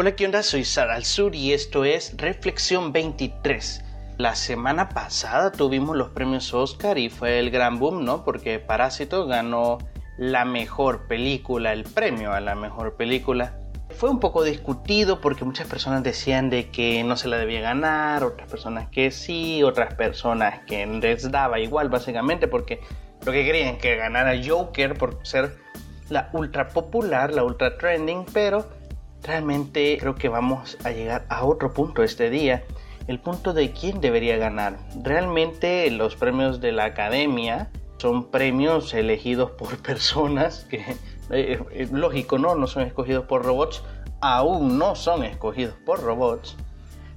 Hola, ¿qué onda? Soy Sara al Sur y esto es Reflexión 23. La semana pasada tuvimos los premios Oscar y fue el gran boom, ¿no? Porque Parásito ganó la mejor película, el premio a la mejor película. Fue un poco discutido porque muchas personas decían de que no se la debía ganar, otras personas que sí, otras personas que les daba igual básicamente porque lo que querían que ganara Joker por ser la ultra popular, la ultra trending, pero Realmente creo que vamos a llegar a otro punto este día, el punto de quién debería ganar. Realmente los premios de la academia son premios elegidos por personas que, eh, eh, lógico, ¿no? No son escogidos por robots, aún no son escogidos por robots.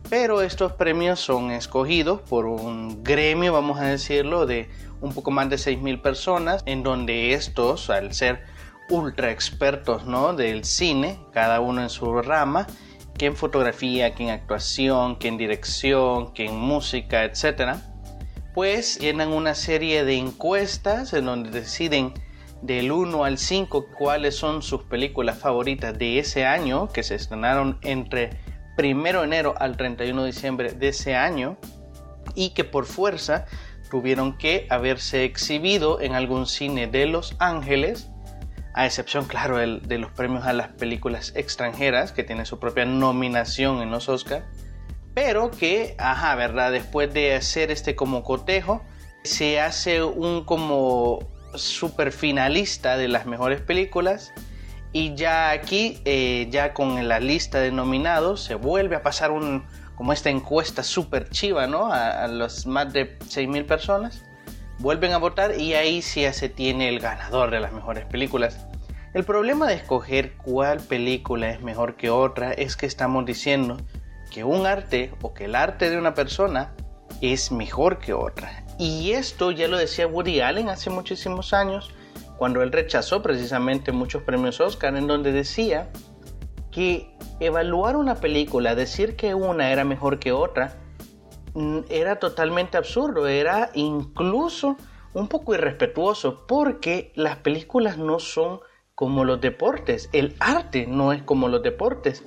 Pero estos premios son escogidos por un gremio, vamos a decirlo, de un poco más de 6.000 personas, en donde estos, al ser ultra expertos ¿no? del cine, cada uno en su rama, que en fotografía, que en actuación, que en dirección, que en música, etc. Pues llenan una serie de encuestas en donde deciden del 1 al 5 cuáles son sus películas favoritas de ese año, que se estrenaron entre 1 de enero al 31 de diciembre de ese año, y que por fuerza tuvieron que haberse exhibido en algún cine de Los Ángeles a excepción, claro, de los premios a las películas extranjeras, que tienen su propia nominación en los Oscars, pero que, ajá, ¿verdad? Después de hacer este como cotejo, se hace un como super finalista de las mejores películas y ya aquí, eh, ya con la lista de nominados, se vuelve a pasar un, como esta encuesta super chiva, ¿no? A, a más de 6.000 personas vuelven a votar y ahí sí se tiene el ganador de las mejores películas. El problema de escoger cuál película es mejor que otra es que estamos diciendo que un arte o que el arte de una persona es mejor que otra. Y esto ya lo decía Woody Allen hace muchísimos años, cuando él rechazó precisamente muchos premios Oscar, en donde decía que evaluar una película, decir que una era mejor que otra, era totalmente absurdo, era incluso un poco irrespetuoso, porque las películas no son como los deportes, el arte no es como los deportes,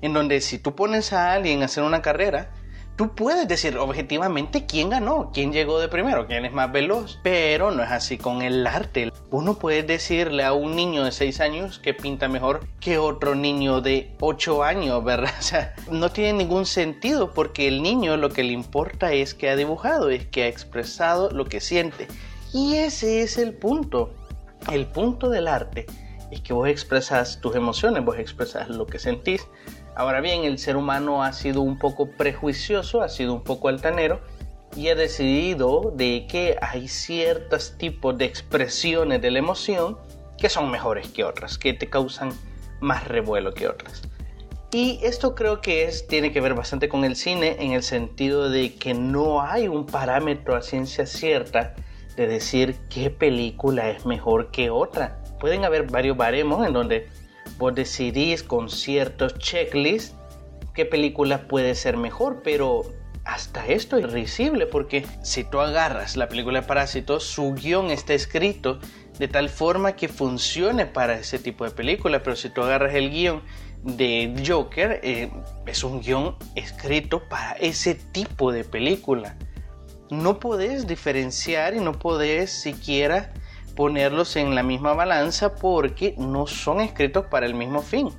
en donde si tú pones a alguien a hacer una carrera, tú puedes decir objetivamente quién ganó, quién llegó de primero, quién es más veloz, pero no es así con el arte. Uno puede decirle a un niño de 6 años que pinta mejor que otro niño de 8 años, ¿verdad? O sea, no tiene ningún sentido porque el niño lo que le importa es que ha dibujado, es que ha expresado lo que siente. Y ese es el punto. El punto del arte es que vos expresas tus emociones, vos expresas lo que sentís Ahora bien, el ser humano ha sido un poco prejuicioso, ha sido un poco altanero y ha decidido de que hay ciertos tipos de expresiones de la emoción que son mejores que otras, que te causan más revuelo que otras. Y esto creo que es, tiene que ver bastante con el cine en el sentido de que no hay un parámetro a ciencia cierta de decir qué película es mejor que otra. Pueden haber varios baremos en donde vos decidís con ciertos checklists qué película puede ser mejor, pero hasta esto es risible porque si tú agarras la película Parásitos, su guion está escrito de tal forma que funcione para ese tipo de película, pero si tú agarras el guion de Joker, eh, es un guion escrito para ese tipo de película. No podés diferenciar y no podés siquiera ponerlos en la misma balanza porque no son escritos para el mismo fin.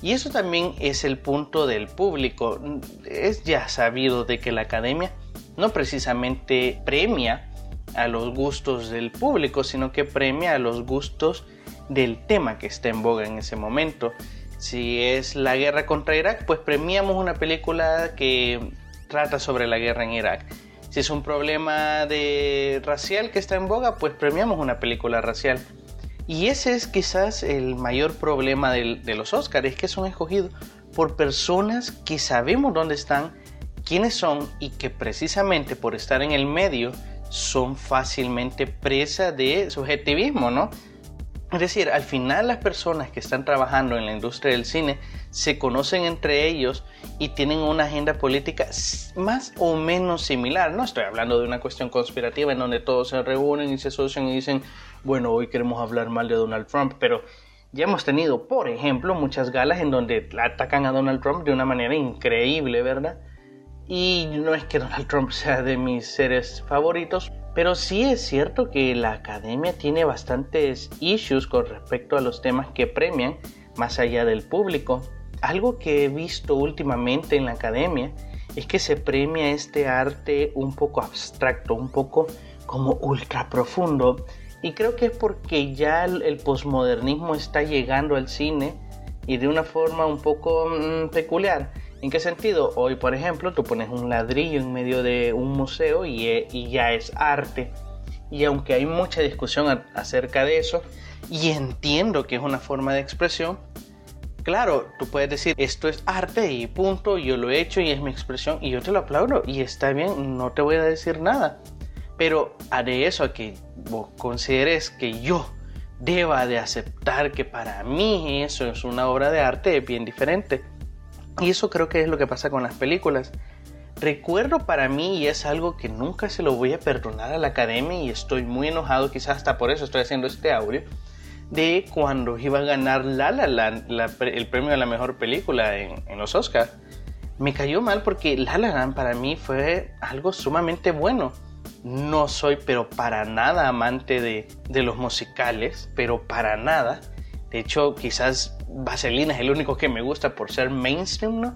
Y eso también es el punto del público. Es ya sabido de que la academia no precisamente premia a los gustos del público, sino que premia a los gustos del tema que está en boga en ese momento. Si es la guerra contra Irak, pues premiamos una película que trata sobre la guerra en Irak. Si es un problema de racial que está en boga, pues premiamos una película racial. Y ese es quizás el mayor problema de, los Oscars, es que son escogidos por personas que sabemos dónde están, quiénes son y que precisamente por estar en el medio son fácilmente presa de subjetivismo, ¿no? Es decir, al final las personas que están trabajando en la industria del cine se conocen entre ellos y tienen una agenda política más o menos similar. No estoy hablando de una cuestión conspirativa en donde todos se reúnen y se asocian y dicen, bueno, hoy queremos hablar mal de Donald Trump, pero Ya hemos tenido, por ejemplo, muchas galas en donde atacan a Donald Trump de una manera increíble, ¿verdad? Y no es que Donald Trump sea de mis seres favoritos, pero sí es cierto que la academia tiene bastantes issues con respecto a los temas que premian más allá del público. Algo que he visto últimamente en la academia es que se premia este arte un poco abstracto, un poco como ultra profundo. Y creo que es porque ya el, posmodernismo está llegando al cine y de una forma un poco mm, peculiar. ¿En qué sentido? Hoy, por ejemplo, tú pones un ladrillo en medio de un museo y, eh, ya es arte. Y aunque hay mucha discusión acerca de eso, y entiendo que es una forma de expresión, claro, tú puedes decir esto es arte y punto, yo lo he hecho y es mi expresión y yo te lo aplaudo y está bien, no te voy a decir nada. Pero haré eso a que vos consideres que yo deba de aceptar que para mí eso es una obra de arte es bien diferente. Y eso creo que es lo que pasa con las películas. Recuerdo para mí, y es algo que nunca se lo voy a perdonar a la academia, y estoy muy enojado, quizás hasta por eso estoy haciendo este audio, de cuando iba a ganar La La el premio a la mejor película en, los Oscars. Me cayó mal porque La La Land para mí fue algo sumamente bueno. No soy, pero para nada amante de los musicales, pero para nada. De hecho, quizás Vaselina es el único que me gusta por ser mainstream, ¿no?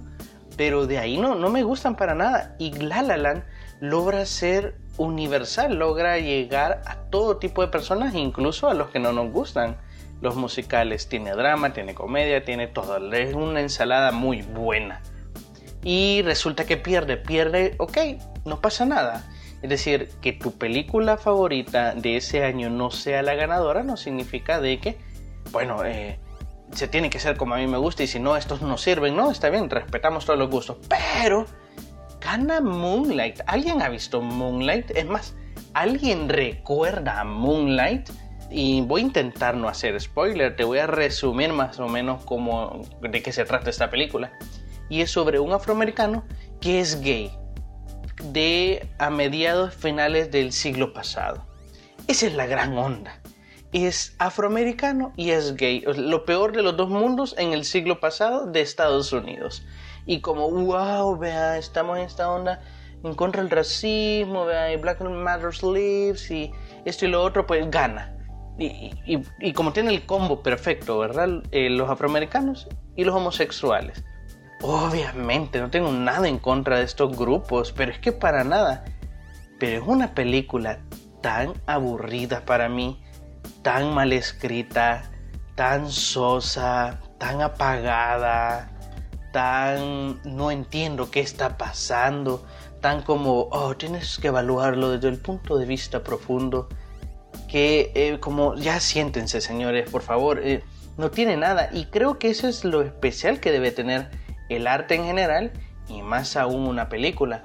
Pero de ahí no, no me gustan para nada. Y La La Land logra ser universal, logra llegar a todo tipo de personas, incluso a los que no nos gustan los musicales. Tiene drama, tiene comedia, tiene todo. Es una ensalada muy buena. Y resulta que pierde, pierde, ok, no pasa nada. Es decir, que tu película favorita de ese año no sea la ganadora no significa de que, bueno, eh, se tiene que ser como a mí me gusta y si no, estos no sirven. No, está bien, respetamos todos los gustos. Pero, gana Moonlight. ¿Alguien ha visto Moonlight? Es más, ¿alguien recuerda a Moonlight? Y voy a intentar no hacer spoiler, te voy a resumir más o menos cómo, de qué se trata esta película. Y es sobre un afroamericano que es gay de a mediados finales del siglo pasado. Esa es la gran onda es afroamericano y es gay. Lo peor de los dos mundos en el siglo pasado de Estados Unidos. Y como, wow, vea, estamos en esta onda en contra del racismo, vea, y Black Matters Lives y esto y lo otro, pues gana. Y, como tiene el combo perfecto, ¿verdad? Eh, los afroamericanos y los homosexuales. Obviamente, no tengo nada en contra de estos grupos, pero es que para nada. Pero es una película tan aburrida para mí tan mal escrita, tan sosa, tan apagada, tan no entiendo qué está pasando, tan como, oh, tienes que evaluarlo desde el punto de vista profundo, que eh, como, ya siéntense señores, por favor, eh, no tiene nada. Y creo que eso es lo especial que debe tener el arte en general y más aún una película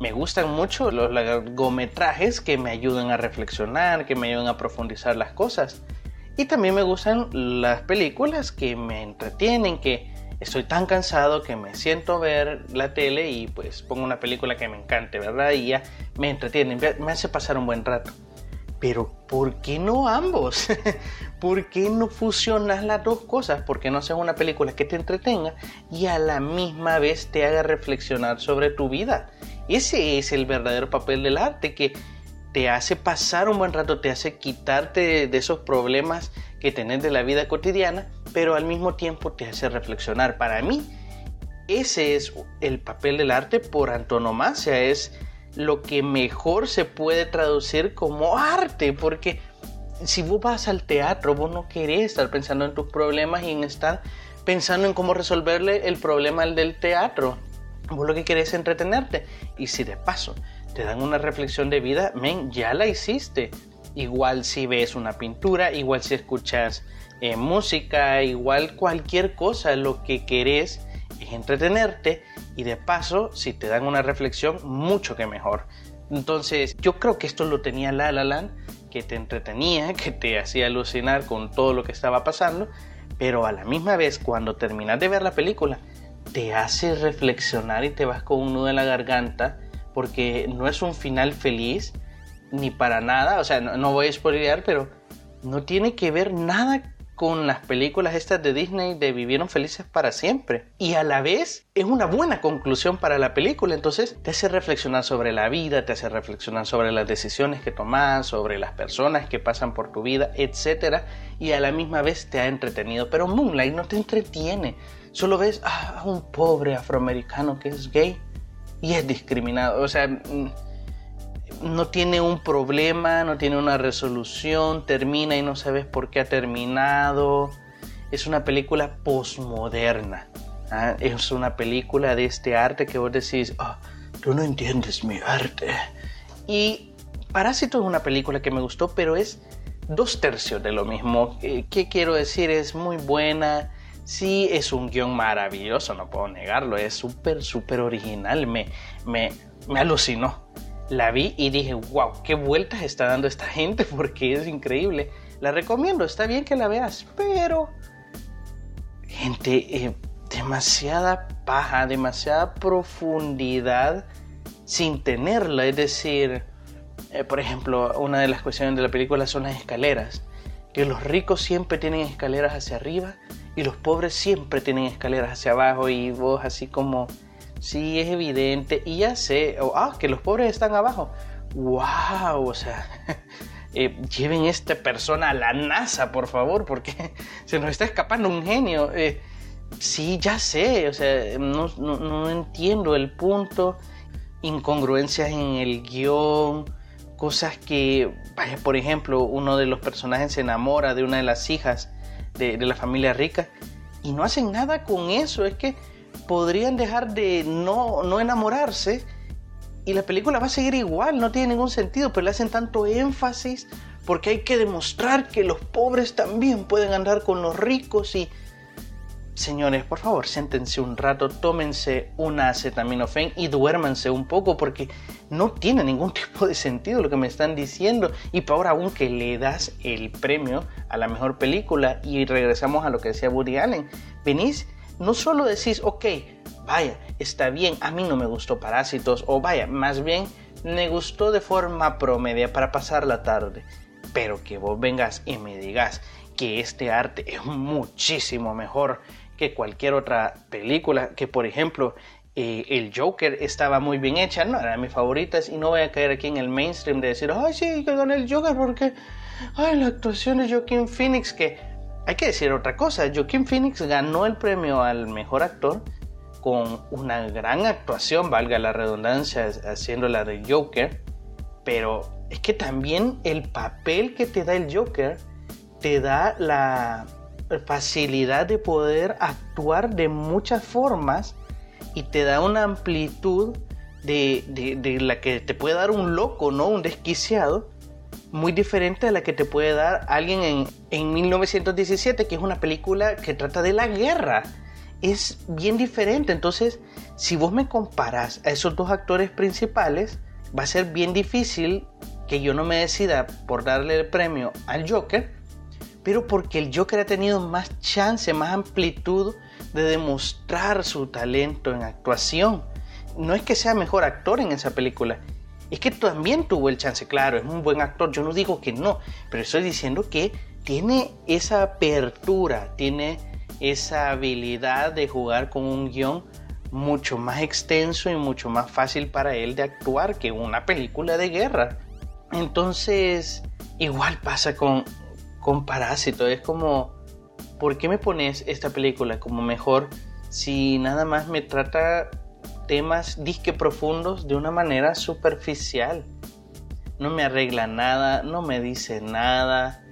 me gustan mucho los largometrajes que me ayudan a reflexionar, que me ayudan a profundizar las cosas. Y también me gustan las películas que me entretienen, que estoy tan cansado que me siento ver la tele y pues pongo una película que me encante, ¿verdad? Y ya me entretiene, me hace pasar un buen rato. Pero ¿por qué no ambos? ¿Por qué no fusionas las dos cosas? ¿Por qué no haces una película que te entretenga y a la misma vez te haga reflexionar sobre tu vida? Ese es el verdadero papel del arte, que te hace pasar un buen rato, te hace quitarte de esos problemas que tenés de la vida cotidiana, pero al mismo tiempo te hace reflexionar. Para mí, ese es el papel del arte por antonomasia, es lo que mejor se puede traducir como arte, porque si vos vas al teatro, vos no querés estar pensando en tus problemas y en estar pensando en cómo resolverle el problema al del teatro. Vos lo que querés es entretenerte. Y si de paso te dan una reflexión de vida, men, ya la hiciste. Igual si ves una pintura, igual si escuchas eh, música, igual cualquier cosa, lo que querés es entretenerte y de paso, si te dan una reflexión, mucho que mejor. Entonces, yo creo que esto lo tenía La La Land, que te entretenía, que te hacía alucinar con todo lo que estaba pasando, pero a la misma vez, cuando terminas de ver la película, te hace reflexionar y te vas con un nudo en la garganta porque no es un final feliz ni para nada, o sea, no, voy a spoilear, pero no tiene que ver nada con las películas estas de Disney de Vivieron Felices para siempre. Y a la vez es una buena conclusión para la película, entonces te hace reflexionar sobre la vida, te hace reflexionar sobre las decisiones que tomas, sobre las personas que pasan por tu vida, etc. Y a la misma vez te ha entretenido. Pero Moonlight no te entretiene. Solo ves a un pobre afroamericano que es gay y es discriminado. O sea mm, no tiene un problema, no tiene una resolución, termina y no sabes por qué ha terminado. Es una película posmoderna. ¿ah? Es una película de este arte que vos decís, ah, tú no entiendes mi arte. Y Parásito es una película que me gustó, pero es dos tercios de lo mismo. Eh, ¿Qué quiero decir? Es muy buena. Sí, es un guion maravilloso, no puedo negarlo. Es súper, súper original. Me, me, me alucinó la vi y dije, wow, qué vueltas está dando esta gente porque es increíble. La recomiendo, está bien que la veas, pero... Gente, eh, demasiada paja, demasiada profundidad sin tenerla. Es decir, eh, por ejemplo, una de las cuestiones de la película son las escaleras. Que los ricos siempre tienen escaleras hacia arriba y los pobres siempre tienen escaleras hacia abajo y vos así como Sí, es evidente. Y ya sé, ah, que los pobres están abajo. ¡Wow! O sea, eh, lleven esta persona a la NASA, por favor, porque se nos está escapando un genio. Eh, sí, ya sé, o sea, no, no entiendo el punto. Incongruencias en el guion, cosas que, vaya, por ejemplo, uno de los personajes se enamora de una de las hijas de, la familia rica y no hacen nada con eso. Es que podrían dejar de no, no enamorarse y la película va a seguir igual, no tiene ningún sentido, pero le hacen tanto énfasis porque hay que demostrar que los pobres también pueden andar con los ricos y... Señores, por favor, siéntense un rato, tómense una acetaminofén y duérmanse un poco porque no tiene ningún tipo de sentido lo que me están diciendo. Y peor aún que le das el premio a la mejor película y regresamos a lo que decía Woody Allen. Venís no solo decís, ok, vaya, está bien, a mí no me gustó Parásitos, o vaya, más bien me gustó de forma promedia para pasar la tarde, pero que vos vengas y me digas que este arte es muchísimo mejor que cualquier otra película, que por ejemplo eh, el Joker estaba muy bien hecha, no era de mis favoritas y no voy a caer aquí en el mainstream de decir, ay sí, que gané el Joker porque, ay, la actuación de Joaquin Phoenix que hay que decir otra cosa, Joaquin Phoenix ganó el premio al mejor actor con una gran actuación, valga la redundancia, haciendo la de Joker, pero es que también el papel que te da el Joker te da la facilidad de poder actuar de muchas formas y te da una amplitud de, de la que te puede dar un loco, ¿no? Un desquiciado muy diferente a la que te puede dar alguien en, en 1917, que es una película que trata de la guerra. Es bien diferente. Entonces, si vos me comparas a esos dos actores principales, va a ser bien difícil que yo no me decida por darle el premio al Joker, pero porque el Joker ha tenido más chance, más amplitud de demostrar su talento en actuación. No es que sea mejor actor en esa película, es que también tuvo el chance, claro, es un buen actor, yo no digo que no, pero estoy diciendo que tiene esa apertura, tiene esa habilidad de jugar con un guion mucho más extenso y mucho más fácil para él de actuar que una película de guerra. Entonces, igual pasa con, con Parásito, es como, ¿por qué me pones esta película como mejor si nada más me trata temas disque profundos de una manera superficial. No me arregla nada, no me dice nada,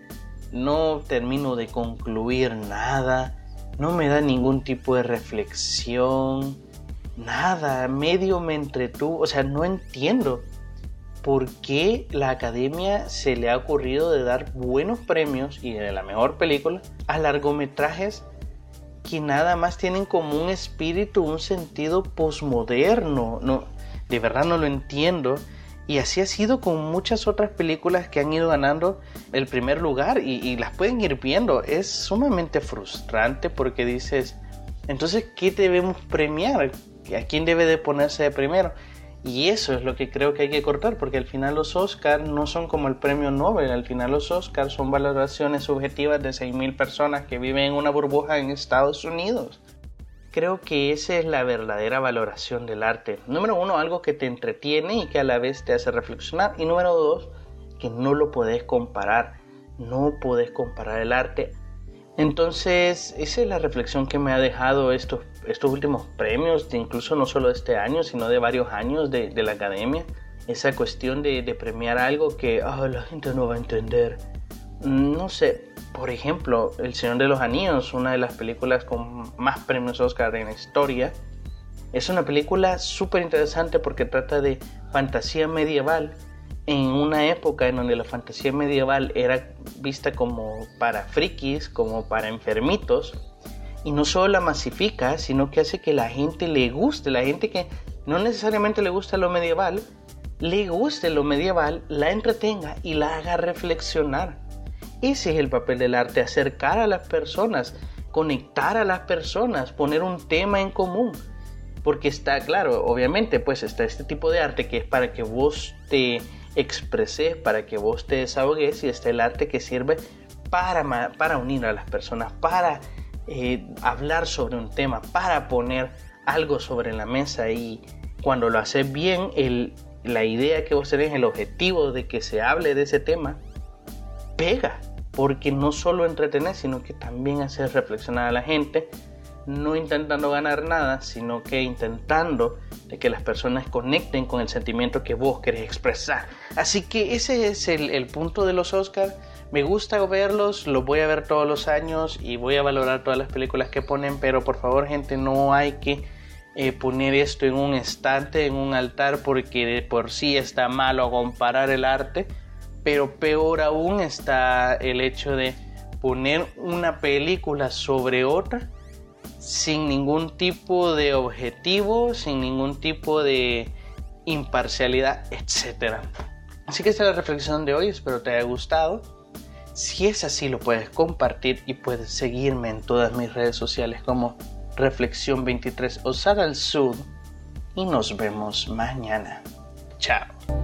no termino de concluir nada, no me da ningún tipo de reflexión, nada, medio me entretuvo, o sea, no entiendo por qué la academia se le ha ocurrido de dar buenos premios y de la mejor película a largometrajes que nada más tienen como un espíritu, un sentido posmoderno. No, de verdad no lo entiendo. Y así ha sido con muchas otras películas que han ido ganando el primer lugar y, las pueden ir viendo. Es sumamente frustrante porque dices, entonces, ¿qué debemos premiar? ¿A quién debe de ponerse de primero? Y eso es lo que creo que hay que cortar, porque al final los Oscars no son como el premio Nobel, al final los Oscars son valoraciones subjetivas de 6.000 personas que viven en una burbuja en Estados Unidos. Creo que esa es la verdadera valoración del arte. Número uno, algo que te entretiene y que a la vez te hace reflexionar. Y número dos, que no lo podés comparar. No podés comparar el arte entonces, esa es la reflexión que me ha dejado estos, estos últimos premios, incluso no solo de este año, sino de varios años de, la academia. Esa cuestión de, premiar algo que ah, la gente no va a entender. No sé, por ejemplo, El Señor de los Anillos, una de las películas con más premios Oscar en la historia, es una película súper interesante porque trata de fantasía medieval en una época en donde la fantasía medieval era vista como para frikis, como para enfermitos, y no solo la masifica, sino que hace que la gente le guste, la gente que no necesariamente le gusta lo medieval, le guste lo medieval, la entretenga y la haga reflexionar. Ese es el papel del arte, acercar a las personas, conectar a las personas, poner un tema en común. Porque está claro, obviamente, pues está este tipo de arte que es para que vos te expresé para que vos te desahogues y está el arte que sirve para, para unir a las personas, para eh, hablar sobre un tema, para poner algo sobre la mesa. Y cuando lo haces bien, el, la idea que vos tenés, el objetivo de que se hable de ese tema, pega, porque no solo entretenés, sino que también haces reflexionar a la gente no intentando ganar nada, sino que intentando de que las personas conecten con el sentimiento que vos querés expresar. Así que ese es el, punto de los Oscars. Me gusta verlos, los voy a ver todos los años y voy a valorar todas las películas que ponen, pero por favor gente no hay que eh, poner esto en un estante, en un altar, porque de por sí está malo comparar el arte, pero peor aún está el hecho de poner una película sobre otra sin ningún tipo de objetivo, sin ningún tipo de imparcialidad, etc. Así que esta es la reflexión de hoy, espero te haya gustado. Si es así, lo puedes compartir y puedes seguirme en todas mis redes sociales como Reflexión23 Osada al Sur. Y nos vemos mañana. Chao.